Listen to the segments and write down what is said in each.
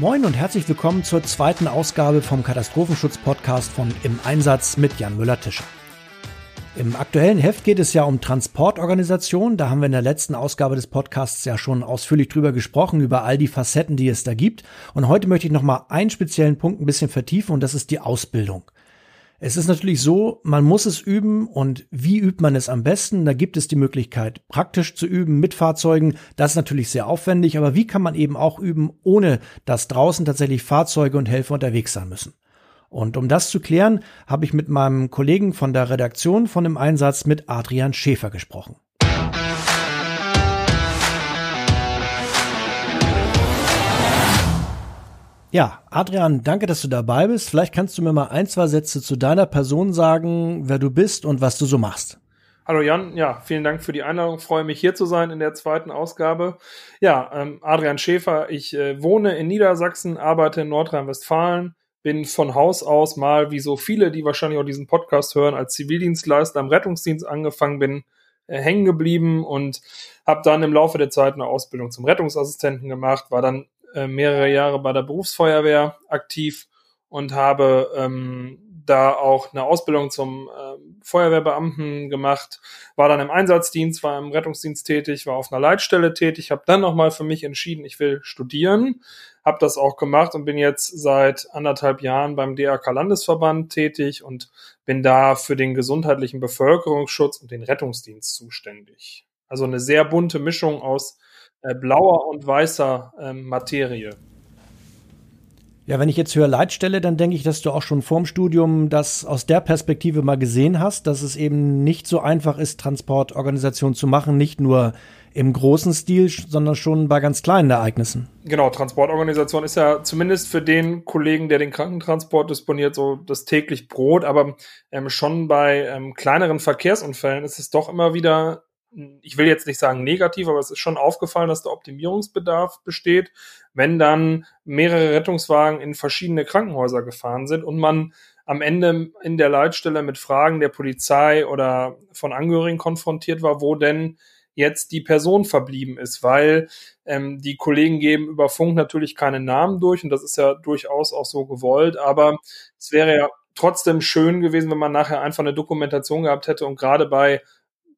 Moin und herzlich willkommen zur zweiten Ausgabe vom Katastrophenschutz-Podcast von Im Einsatz mit Jan Müller-Tischer. Im aktuellen Heft geht es ja um Transportorganisation. Da haben wir in der letzten Ausgabe des Podcasts ja schon ausführlich drüber gesprochen, über all die Facetten, die es da gibt. Und heute möchte ich nochmal einen speziellen Punkt ein bisschen vertiefen und das ist die Ausbildung. Es ist natürlich so, man muss es üben und wie übt man es am besten? Da gibt es die Möglichkeit, praktisch zu üben mit Fahrzeugen. Das ist natürlich sehr aufwendig, aber wie kann man eben auch üben, ohne dass draußen tatsächlich Fahrzeuge und Helfer unterwegs sein müssen? Und um das zu klären, habe ich mit meinem Kollegen von der Redaktion von dem Einsatz mit Adrian Schäfer gesprochen. Ja, Adrian, danke, dass du dabei bist. Vielleicht kannst du mir mal ein, zwei Sätze zu deiner Person sagen, wer du bist und was du so machst. Hallo Jan, ja, vielen Dank für die Einladung. Freue mich hier zu sein in der zweiten Ausgabe. Ja, ähm, Adrian Schäfer, ich äh, wohne in Niedersachsen, arbeite in Nordrhein-Westfalen, bin von Haus aus mal, wie so viele, die wahrscheinlich auch diesen Podcast hören, als Zivildienstleister am Rettungsdienst angefangen bin, äh, hängen geblieben und habe dann im Laufe der Zeit eine Ausbildung zum Rettungsassistenten gemacht, war dann äh, mehrere Jahre bei der Berufsfeuerwehr aktiv und habe ähm, da auch eine Ausbildung zum äh, Feuerwehrbeamten gemacht, war dann im Einsatzdienst, war im Rettungsdienst tätig, war auf einer Leitstelle tätig, habe dann nochmal für mich entschieden, ich will studieren, habe das auch gemacht und bin jetzt seit anderthalb Jahren beim DRK Landesverband tätig und bin da für den gesundheitlichen Bevölkerungsschutz und den Rettungsdienst zuständig. Also eine sehr bunte Mischung aus äh, blauer und weißer ähm, Materie. Ja, wenn ich jetzt höre Leitstelle, dann denke ich, dass du auch schon vorm Studium das aus der Perspektive mal gesehen hast, dass es eben nicht so einfach ist, Transportorganisation zu machen, nicht nur im großen Stil, sondern schon bei ganz kleinen Ereignissen. Genau, Transportorganisation ist ja zumindest für den Kollegen, der den Krankentransport disponiert, so das täglich Brot, aber ähm, schon bei ähm, kleineren Verkehrsunfällen ist es doch immer wieder ich will jetzt nicht sagen negativ, aber es ist schon aufgefallen, dass der Optimierungsbedarf besteht, wenn dann mehrere Rettungswagen in verschiedene Krankenhäuser gefahren sind und man am Ende in der Leitstelle mit Fragen der Polizei oder von Angehörigen konfrontiert war, wo denn jetzt die Person verblieben ist, weil ähm, die Kollegen geben über Funk natürlich keine Namen durch und das ist ja durchaus auch so gewollt, aber es wäre ja trotzdem schön gewesen, wenn man nachher einfach eine Dokumentation gehabt hätte und gerade bei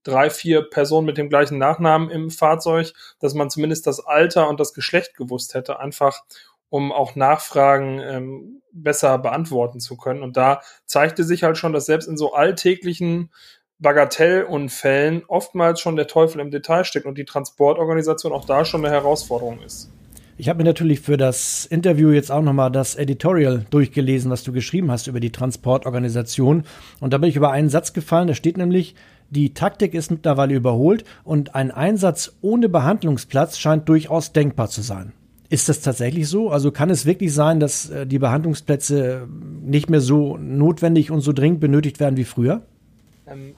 drei, vier Personen mit dem gleichen Nachnamen im Fahrzeug, dass man zumindest das Alter und das Geschlecht gewusst hätte, einfach um auch Nachfragen ähm, besser beantworten zu können. Und da zeigte sich halt schon, dass selbst in so alltäglichen Bagatellunfällen oftmals schon der Teufel im Detail steckt und die Transportorganisation auch da schon eine Herausforderung ist. Ich habe mir natürlich für das Interview jetzt auch nochmal das Editorial durchgelesen, was du geschrieben hast über die Transportorganisation. Und da bin ich über einen Satz gefallen, da steht nämlich, die Taktik ist mittlerweile überholt und ein Einsatz ohne Behandlungsplatz scheint durchaus denkbar zu sein. Ist das tatsächlich so? Also kann es wirklich sein, dass äh, die Behandlungsplätze nicht mehr so notwendig und so dringend benötigt werden wie früher? Ähm,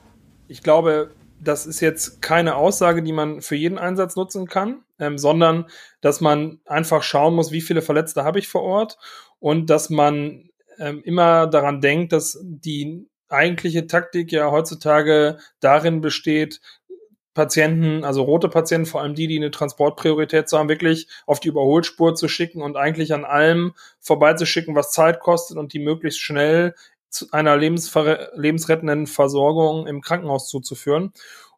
ich glaube, das ist jetzt keine Aussage, die man für jeden Einsatz nutzen kann, ähm, sondern dass man einfach schauen muss, wie viele Verletzte habe ich vor Ort und dass man ähm, immer daran denkt, dass die eigentliche Taktik ja heutzutage darin besteht, Patienten, also rote Patienten, vor allem die, die eine Transportpriorität haben, wirklich auf die Überholspur zu schicken und eigentlich an allem vorbeizuschicken, was Zeit kostet und die möglichst schnell zu einer lebensrettenden Versorgung im Krankenhaus zuzuführen.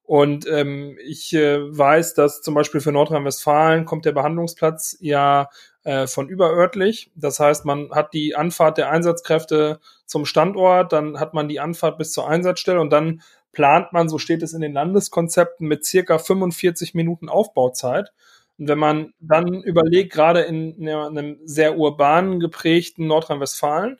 Und ähm, ich äh, weiß, dass zum Beispiel für Nordrhein-Westfalen kommt der Behandlungsplatz ja äh, von überörtlich. Das heißt, man hat die Anfahrt der Einsatzkräfte zum Standort, dann hat man die Anfahrt bis zur Einsatzstelle und dann plant man, so steht es in den Landeskonzepten, mit circa 45 Minuten Aufbauzeit. Und wenn man dann überlegt, gerade in einem sehr urbanen geprägten Nordrhein-Westfalen,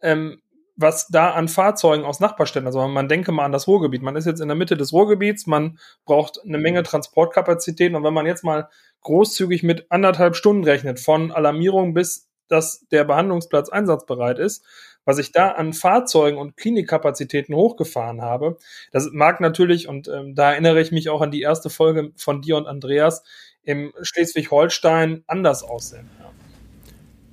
ähm, was da an Fahrzeugen aus Nachbarstädten, also man denke mal an das Ruhrgebiet. Man ist jetzt in der Mitte des Ruhrgebiets, man braucht eine Menge Transportkapazitäten und wenn man jetzt mal großzügig mit anderthalb Stunden rechnet, von Alarmierung bis dass der Behandlungsplatz einsatzbereit ist, was ich da an Fahrzeugen und Klinikkapazitäten hochgefahren habe, das mag natürlich, und ähm, da erinnere ich mich auch an die erste Folge von dir und Andreas, im Schleswig-Holstein anders aussehen.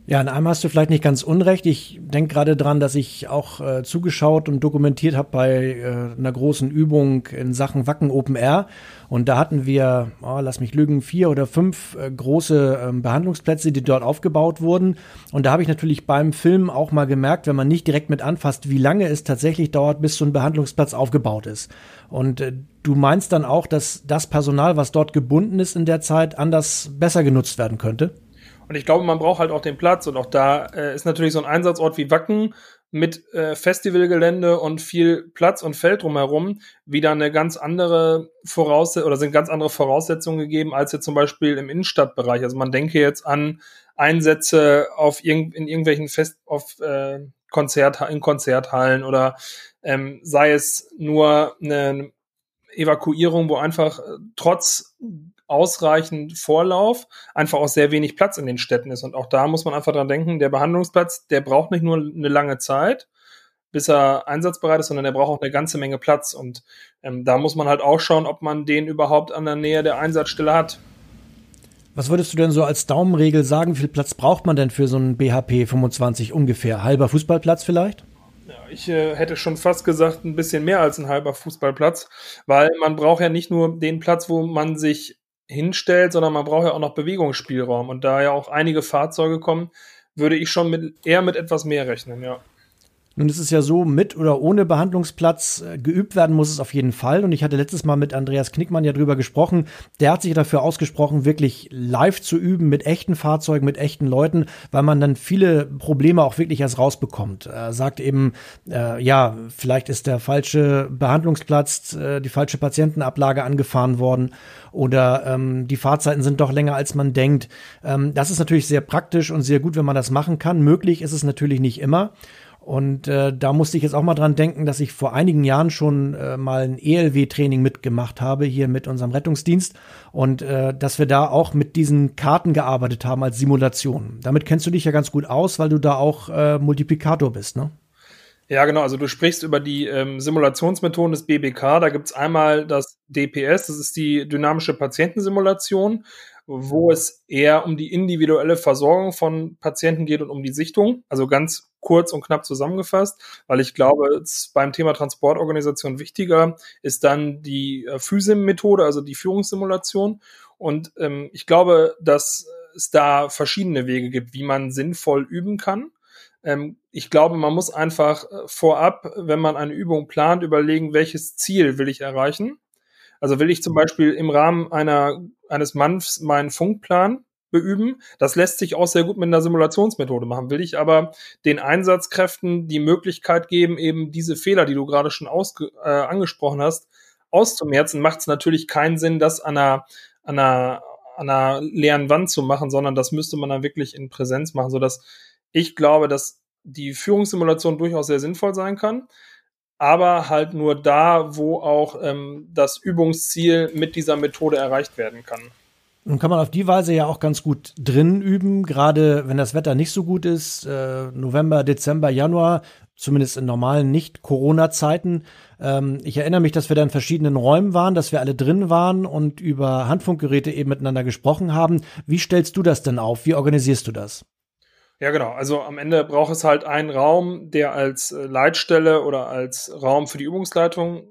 Ja. In einem hast du vielleicht nicht ganz unrecht. Ich denke gerade dran, dass ich auch äh, zugeschaut und dokumentiert habe bei äh, einer großen Übung in Sachen Wacken Open Air. Und da hatten wir, oh, lass mich lügen, vier oder fünf äh, große ähm, Behandlungsplätze, die dort aufgebaut wurden. Und da habe ich natürlich beim Film auch mal gemerkt, wenn man nicht direkt mit anfasst, wie lange es tatsächlich dauert, bis so ein Behandlungsplatz aufgebaut ist. Und äh, du meinst dann auch, dass das Personal, was dort gebunden ist in der Zeit, anders besser genutzt werden könnte? Und ich glaube, man braucht halt auch den Platz. Und auch da äh, ist natürlich so ein Einsatzort wie Wacken mit äh, Festivalgelände und viel Platz und Feld drumherum wieder eine ganz andere Voraussetzung oder sind ganz andere Voraussetzungen gegeben als jetzt zum Beispiel im Innenstadtbereich. Also man denke jetzt an Einsätze auf irg in irgendwelchen Fest auf äh, Konzert in Konzerthallen oder ähm, sei es nur eine Evakuierung, wo einfach äh, trotz ausreichend Vorlauf einfach auch sehr wenig Platz in den Städten ist. Und auch da muss man einfach dran denken, der Behandlungsplatz, der braucht nicht nur eine lange Zeit, bis er einsatzbereit ist, sondern der braucht auch eine ganze Menge Platz. Und ähm, da muss man halt auch schauen, ob man den überhaupt an der Nähe der Einsatzstelle hat. Was würdest du denn so als Daumenregel sagen? Wie viel Platz braucht man denn für so einen BHP 25 ungefähr? Halber Fußballplatz vielleicht? Ja, ich äh, hätte schon fast gesagt, ein bisschen mehr als ein halber Fußballplatz, weil man braucht ja nicht nur den Platz, wo man sich hinstellt, sondern man braucht ja auch noch Bewegungsspielraum. Und da ja auch einige Fahrzeuge kommen, würde ich schon mit, eher mit etwas mehr rechnen, ja. Nun ist es ja so, mit oder ohne Behandlungsplatz äh, geübt werden muss es auf jeden Fall. Und ich hatte letztes Mal mit Andreas Knickmann ja drüber gesprochen. Der hat sich dafür ausgesprochen, wirklich live zu üben mit echten Fahrzeugen, mit echten Leuten, weil man dann viele Probleme auch wirklich erst rausbekommt. Er sagt eben, äh, ja, vielleicht ist der falsche Behandlungsplatz, äh, die falsche Patientenablage angefahren worden oder ähm, die Fahrzeiten sind doch länger, als man denkt. Ähm, das ist natürlich sehr praktisch und sehr gut, wenn man das machen kann. Möglich ist es natürlich nicht immer. Und äh, da musste ich jetzt auch mal dran denken, dass ich vor einigen Jahren schon äh, mal ein ELW-Training mitgemacht habe, hier mit unserem Rettungsdienst. Und äh, dass wir da auch mit diesen Karten gearbeitet haben als Simulation. Damit kennst du dich ja ganz gut aus, weil du da auch äh, Multiplikator bist, ne? Ja, genau. Also du sprichst über die ähm, Simulationsmethoden des BBK. Da gibt's einmal das DPS, das ist die dynamische Patientensimulation wo es eher um die individuelle Versorgung von Patienten geht und um die Sichtung. Also ganz kurz und knapp zusammengefasst, weil ich glaube, beim Thema Transportorganisation wichtiger ist dann die äh, FÜSIM-Methode, also die Führungssimulation. Und ähm, ich glaube, dass es da verschiedene Wege gibt, wie man sinnvoll üben kann. Ähm, ich glaube, man muss einfach äh, vorab, wenn man eine Übung plant, überlegen, welches Ziel will ich erreichen also will ich zum Beispiel im Rahmen einer, eines Manfs meinen Funkplan beüben. Das lässt sich auch sehr gut mit einer Simulationsmethode machen. Will ich aber den Einsatzkräften die Möglichkeit geben, eben diese Fehler, die du gerade schon ausge äh, angesprochen hast, auszumerzen, macht es natürlich keinen Sinn, das an einer, an, einer, an einer leeren Wand zu machen, sondern das müsste man dann wirklich in Präsenz machen, sodass ich glaube, dass die Führungssimulation durchaus sehr sinnvoll sein kann aber halt nur da, wo auch ähm, das Übungsziel mit dieser Methode erreicht werden kann. Nun kann man auf die Weise ja auch ganz gut drin üben, gerade wenn das Wetter nicht so gut ist. Äh, November, Dezember, Januar, zumindest in normalen Nicht-Corona-Zeiten. Ähm, ich erinnere mich, dass wir da in verschiedenen Räumen waren, dass wir alle drin waren und über Handfunkgeräte eben miteinander gesprochen haben. Wie stellst du das denn auf? Wie organisierst du das? Ja, genau. Also am Ende braucht es halt einen Raum, der als äh, Leitstelle oder als Raum für die Übungsleitung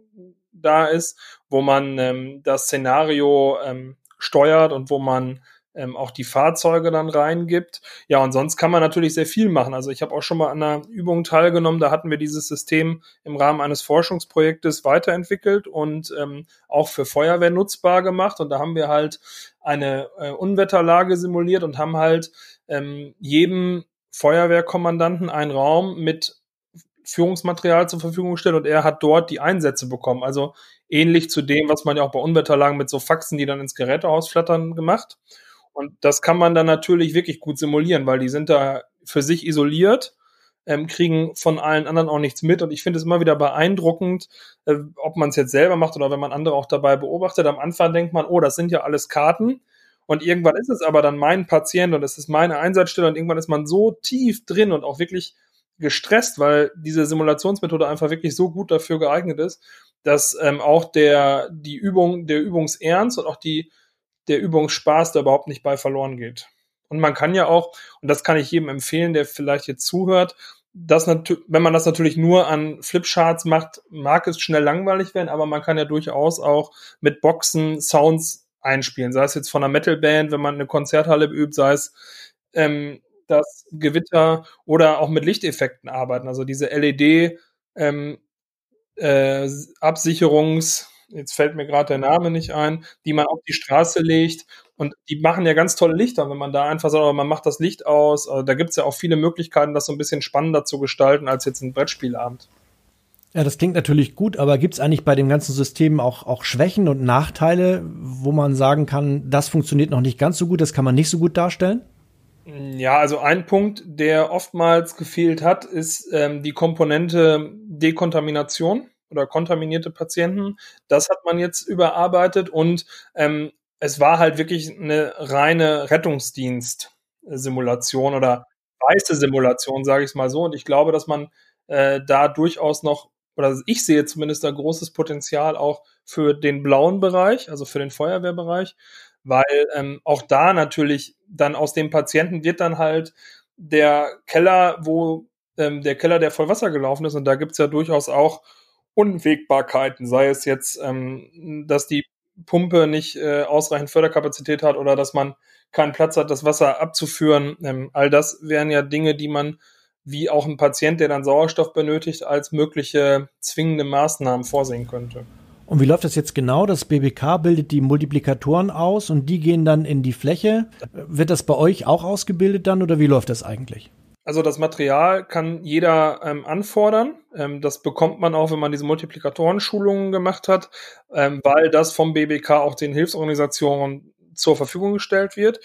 da ist, wo man ähm, das Szenario ähm, steuert und wo man ähm, auch die Fahrzeuge dann reingibt. Ja, und sonst kann man natürlich sehr viel machen. Also ich habe auch schon mal an einer Übung teilgenommen, da hatten wir dieses System im Rahmen eines Forschungsprojektes weiterentwickelt und ähm, auch für Feuerwehr nutzbar gemacht. Und da haben wir halt eine äh, Unwetterlage simuliert und haben halt ähm, jedem Feuerwehrkommandanten einen Raum mit Führungsmaterial zur Verfügung gestellt und er hat dort die Einsätze bekommen. Also ähnlich zu dem, was man ja auch bei Unwetterlagen mit so Faxen, die dann ins Gerätehaus flattern, gemacht. Und das kann man dann natürlich wirklich gut simulieren, weil die sind da für sich isoliert, ähm, kriegen von allen anderen auch nichts mit. Und ich finde es immer wieder beeindruckend, äh, ob man es jetzt selber macht oder wenn man andere auch dabei beobachtet. Am Anfang denkt man, oh, das sind ja alles Karten. Und irgendwann ist es aber dann mein Patient und es ist meine Einsatzstelle und irgendwann ist man so tief drin und auch wirklich gestresst, weil diese Simulationsmethode einfach wirklich so gut dafür geeignet ist, dass ähm, auch der, die Übung, der Übungsernst und auch die, der Übungsspaß da überhaupt nicht bei verloren geht. Und man kann ja auch, und das kann ich jedem empfehlen, der vielleicht jetzt zuhört, das wenn man das natürlich nur an Flipcharts macht, mag es schnell langweilig werden, aber man kann ja durchaus auch mit Boxen Sounds einspielen, sei es jetzt von einer Metalband, wenn man eine Konzerthalle übt, sei es ähm, das Gewitter oder auch mit Lichteffekten arbeiten. Also diese LED ähm, äh, jetzt fällt mir gerade der Name nicht ein, die man auf die Straße legt und die machen ja ganz tolle Lichter, wenn man da einfach sagt, man macht das Licht aus. Also da gibt's ja auch viele Möglichkeiten, das so ein bisschen spannender zu gestalten als jetzt ein Brettspielabend. Ja, das klingt natürlich gut, aber gibt's eigentlich bei dem ganzen System auch, auch Schwächen und Nachteile, wo man sagen kann, das funktioniert noch nicht ganz so gut, das kann man nicht so gut darstellen? Ja, also ein Punkt, der oftmals gefehlt hat, ist ähm, die Komponente Dekontamination oder kontaminierte Patienten. Das hat man jetzt überarbeitet und ähm, es war halt wirklich eine reine Rettungsdienst-Simulation oder weiße Simulation, sage ich es mal so. Und ich glaube, dass man äh, da durchaus noch, oder ich sehe zumindest da großes Potenzial auch für den blauen Bereich, also für den Feuerwehrbereich, weil ähm, auch da natürlich dann aus dem Patienten wird dann halt der Keller, wo ähm, der Keller, der voll Wasser gelaufen ist, und da gibt's ja durchaus auch Unwägbarkeiten, sei es jetzt, ähm, dass die Pumpe nicht äh, ausreichend Förderkapazität hat oder dass man keinen Platz hat, das Wasser abzuführen. Ähm, all das wären ja Dinge, die man wie auch ein Patient, der dann Sauerstoff benötigt, als mögliche zwingende Maßnahmen vorsehen könnte. Und wie läuft das jetzt genau? Das BBK bildet die Multiplikatoren aus und die gehen dann in die Fläche. Wird das bei euch auch ausgebildet dann oder wie läuft das eigentlich? Also das Material kann jeder ähm, anfordern. Ähm, das bekommt man auch, wenn man diese Multiplikatoren-Schulungen gemacht hat, ähm, weil das vom BBK auch den Hilfsorganisationen zur Verfügung gestellt wird.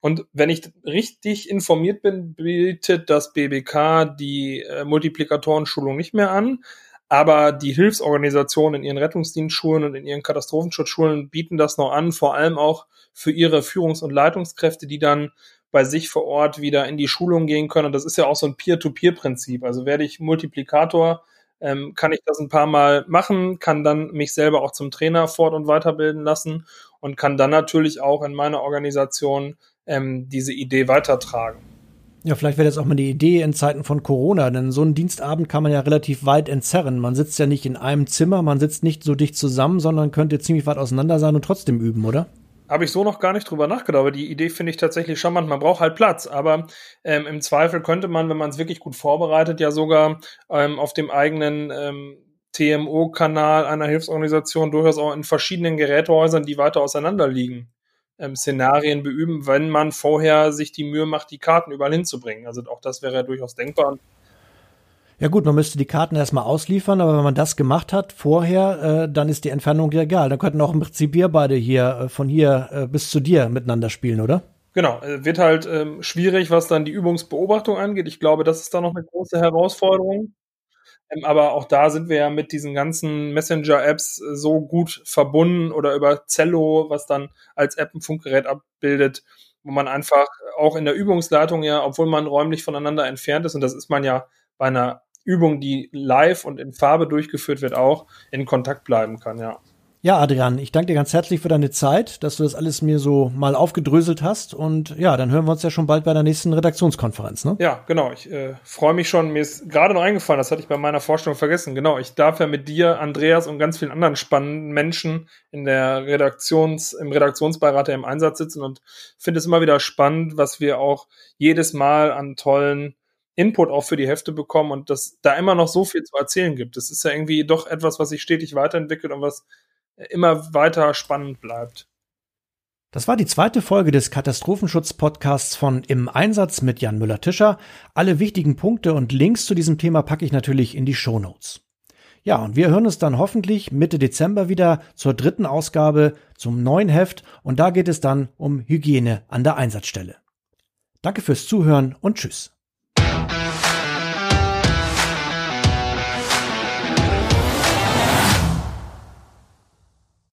Und wenn ich richtig informiert bin, bietet das BBK die äh, Multiplikatoren-Schulung nicht mehr an. Aber die Hilfsorganisationen in ihren Rettungsdienstschulen und in ihren Katastrophenschutzschulen bieten das noch an, vor allem auch für ihre Führungs- und Leitungskräfte, die dann bei sich vor Ort wieder in die Schulung gehen können. Und das ist ja auch so ein Peer-to-Peer-Prinzip. Also werde ich Multiplikator, ähm, kann ich das ein paar Mal machen, kann dann mich selber auch zum Trainer fort- und weiterbilden lassen und kann dann natürlich auch in meiner Organisation ähm, diese Idee weitertragen. Ja, vielleicht wäre das auch mal die Idee in Zeiten von Corona, denn so einen Dienstabend kann man ja relativ weit entzerren. Man sitzt ja nicht in einem Zimmer, man sitzt nicht so dicht zusammen, sondern könnte ziemlich weit auseinander sein und trotzdem üben, oder? Habe ich so noch gar nicht drüber nachgedacht, aber die Idee finde ich tatsächlich charmant. Man braucht halt Platz, aber ähm, im Zweifel könnte man, wenn man es wirklich gut vorbereitet, ja sogar ähm, auf dem eigenen ähm, TMO-Kanal einer Hilfsorganisation durchaus auch in verschiedenen Gerätehäusern, die weiter auseinander liegen, ähm, Szenarien beüben, wenn man vorher sich die Mühe macht, die Karten überall hinzubringen. Also auch das wäre ja durchaus denkbar. Ja gut, man müsste die Karten erstmal ausliefern, aber wenn man das gemacht hat vorher, äh, dann ist die Entfernung ja egal. Dann könnten auch im Prinzip wir beide hier äh, von hier äh, bis zu dir miteinander spielen, oder? Genau, äh, wird halt ähm, schwierig, was dann die Übungsbeobachtung angeht. Ich glaube, das ist da noch eine große Herausforderung. Ähm, aber auch da sind wir ja mit diesen ganzen Messenger-Apps äh, so gut verbunden oder über Zello, was dann als App ein Funkgerät abbildet, wo man einfach auch in der Übungsleitung ja, obwohl man räumlich voneinander entfernt ist, und das ist man ja bei einer Übung, die live und in Farbe durchgeführt wird, auch in Kontakt bleiben kann, ja. Ja, Adrian, ich danke dir ganz herzlich für deine Zeit, dass du das alles mir so mal aufgedröselt hast. Und ja, dann hören wir uns ja schon bald bei der nächsten Redaktionskonferenz, ne? Ja, genau. Ich äh, freue mich schon. Mir ist gerade noch eingefallen, das hatte ich bei meiner Vorstellung vergessen. Genau, ich darf ja mit dir, Andreas und ganz vielen anderen spannenden Menschen in der Redaktions, im Redaktionsbeirat im Einsatz sitzen und finde es immer wieder spannend, was wir auch jedes Mal an tollen Input auch für die Hefte bekommen und dass da immer noch so viel zu erzählen gibt. Das ist ja irgendwie doch etwas, was sich stetig weiterentwickelt und was immer weiter spannend bleibt. Das war die zweite Folge des Katastrophenschutz-Podcasts von Im Einsatz mit Jan Müller-Tischer. Alle wichtigen Punkte und Links zu diesem Thema packe ich natürlich in die Show Notes. Ja, und wir hören uns dann hoffentlich Mitte Dezember wieder zur dritten Ausgabe zum neuen Heft und da geht es dann um Hygiene an der Einsatzstelle. Danke fürs Zuhören und Tschüss.